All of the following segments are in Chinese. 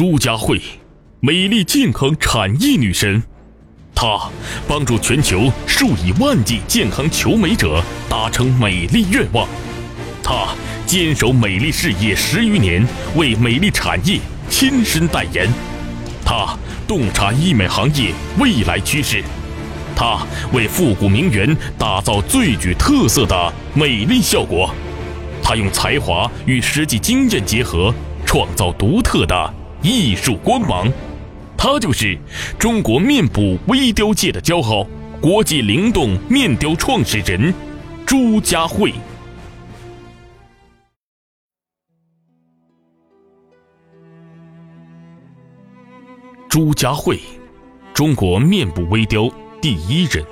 朱佳慧，美丽健康产业女神。她帮助全球数以万计健康求美者达成美丽愿望。她坚守美丽事业十余年，为美丽产业亲身代言。她洞察医美行业未来趋势。她为复古名媛打造最具特色的美丽效果。她用才华与实际经验结合，创造独特的。艺术光芒，她就是中国面部微雕界的骄傲，国际灵动面雕创始人朱家慧。朱家慧，中国面部微雕第一人。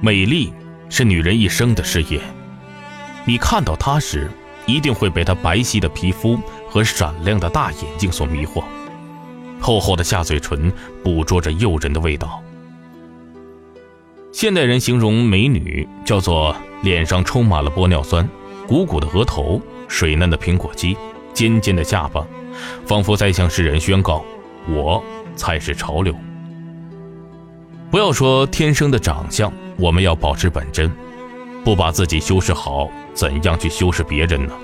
美丽是女人一生的事业，你看到她时。一定会被她白皙的皮肤和闪亮的大眼睛所迷惑，厚厚的下嘴唇捕捉着诱人的味道。现代人形容美女叫做脸上充满了玻尿酸，鼓鼓的额头，水嫩的苹果肌，尖尖的下巴，仿佛在向世人宣告：我才是潮流。不要说天生的长相，我们要保持本真。不把自己修饰好，怎样去修饰别人呢？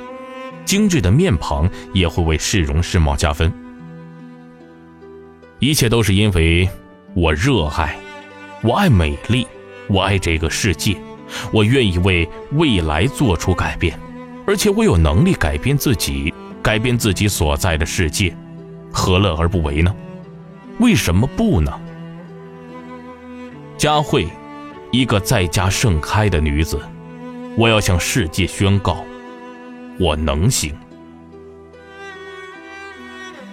精致的面庞也会为市容市貌加分。一切都是因为我热爱，我爱美丽，我爱这个世界，我愿意为未来做出改变，而且我有能力改变自己，改变自己所在的世界，何乐而不为呢？为什么不呢？佳慧。一个在家盛开的女子，我要向世界宣告，我能行。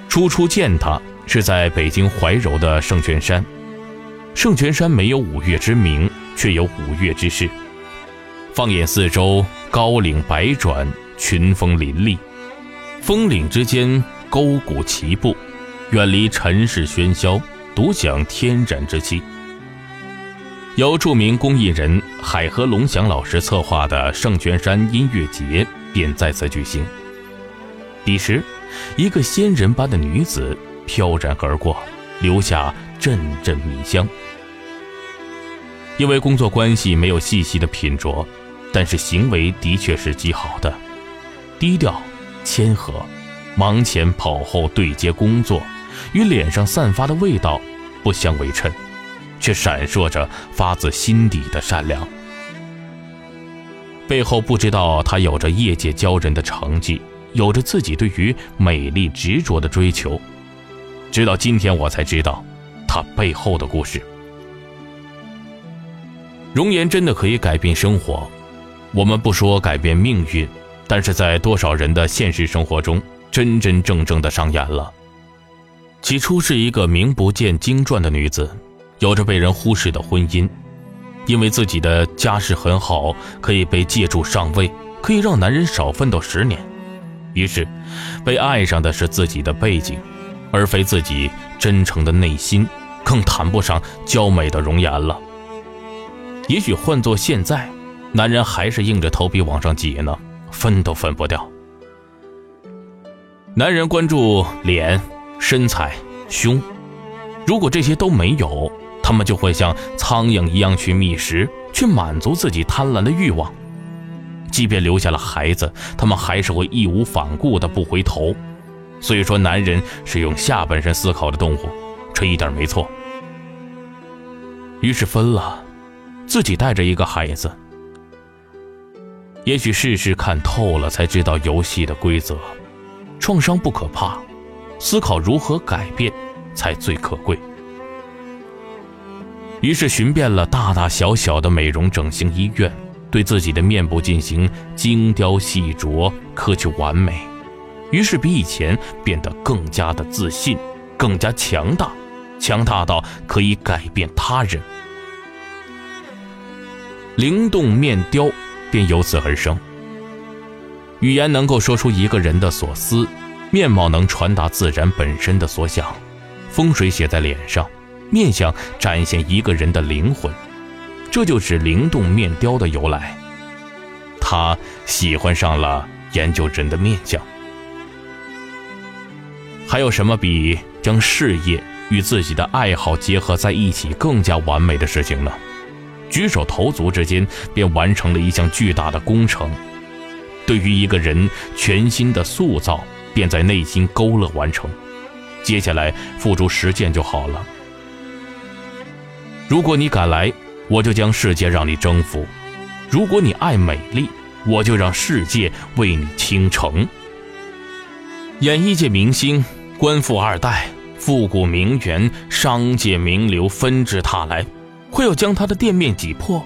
初初见他是在北京怀柔的圣泉山，圣泉山没有五岳之名，却有五岳之势。放眼四周，高岭百转，群峰林立，峰岭之间沟谷齐步，远离尘世喧嚣，独享天然之气。由著名公益人海河龙翔老师策划的圣泉山音乐节便在此举行。彼时，一个仙人般的女子飘然而过，留下阵阵迷香。因为工作关系没有细细的品酌，但是行为的确是极好的，低调、谦和，忙前跑后对接工作，与脸上散发的味道不相为衬。却闪烁着发自心底的善良，背后不知道他有着业界骄人的成绩，有着自己对于美丽执着的追求。直到今天，我才知道他背后的故事。容颜真的可以改变生活，我们不说改变命运，但是在多少人的现实生活中，真真正正的上演了。起初是一个名不见经传的女子。有着被人忽视的婚姻，因为自己的家世很好，可以被借助上位，可以让男人少奋斗十年。于是，被爱上的是自己的背景，而非自己真诚的内心，更谈不上娇美的容颜了。也许换做现在，男人还是硬着头皮往上挤呢，分都分不掉。男人关注脸、身材、胸，如果这些都没有。他们就会像苍蝇一样去觅食，去满足自己贪婪的欲望。即便留下了孩子，他们还是会义无反顾的不回头。所以说，男人是用下半身思考的动物，这一点没错。于是分了，自己带着一个孩子。也许事事看透了，才知道游戏的规则。创伤不可怕，思考如何改变才最可贵。于是寻遍了大大小小的美容整形医院，对自己的面部进行精雕细琢，苛求完美。于是比以前变得更加的自信，更加强大，强大到可以改变他人。灵动面雕便由此而生。语言能够说出一个人的所思，面貌能传达自然本身的所想，风水写在脸上。面相展现一个人的灵魂，这就是灵动面雕的由来。他喜欢上了研究人的面相。还有什么比将事业与自己的爱好结合在一起更加完美的事情呢？举手投足之间便完成了一项巨大的工程。对于一个人全新的塑造，便在内心勾勒完成。接下来付诸实践就好了。如果你敢来，我就将世界让你征服；如果你爱美丽，我就让世界为你倾城。演艺界明星、官富二代、富古名媛、商界名流纷至沓来，会要将他的店面挤破，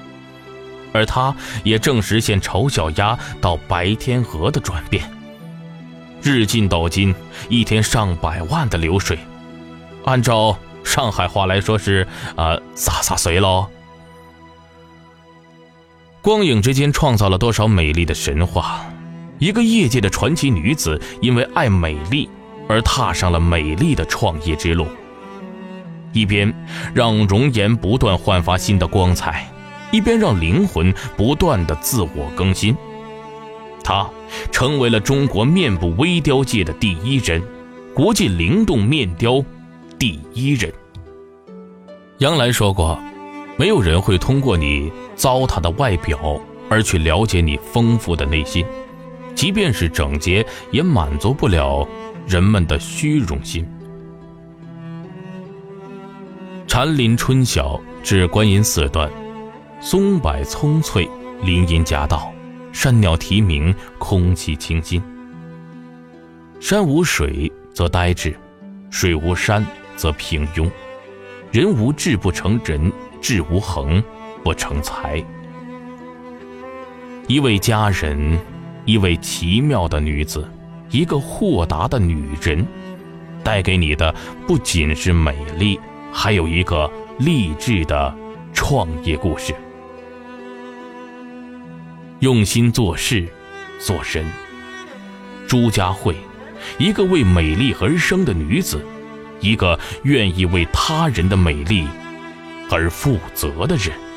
而他也正实现丑小鸭到白天鹅的转变。日进斗金，一天上百万的流水，按照上海话来说是啊，洒洒水喽。光影之间创造了多少美丽的神话？一个业界的传奇女子，因为爱美丽而踏上了美丽的创业之路。一边让容颜不断焕发新的光彩，一边让灵魂不断的自我更新。她成为了中国面部微雕界的第一人，国际灵动面雕第一人。杨澜说过：“没有人会通过你糟蹋的外表而去了解你丰富的内心。”即便是整洁，也满足不了人们的虚荣心。禅林春晓至观音寺段，松柏葱翠，林荫夹道，山鸟啼鸣，空气清新。山无水则呆滞，水无山则平庸。人无志不成人，志无恒不成才。一位佳人。一位奇妙的女子，一个豁达的女人，带给你的不仅是美丽，还有一个励志的创业故事。用心做事，做人。朱家慧，一个为美丽而生的女子，一个愿意为他人的美丽而负责的人。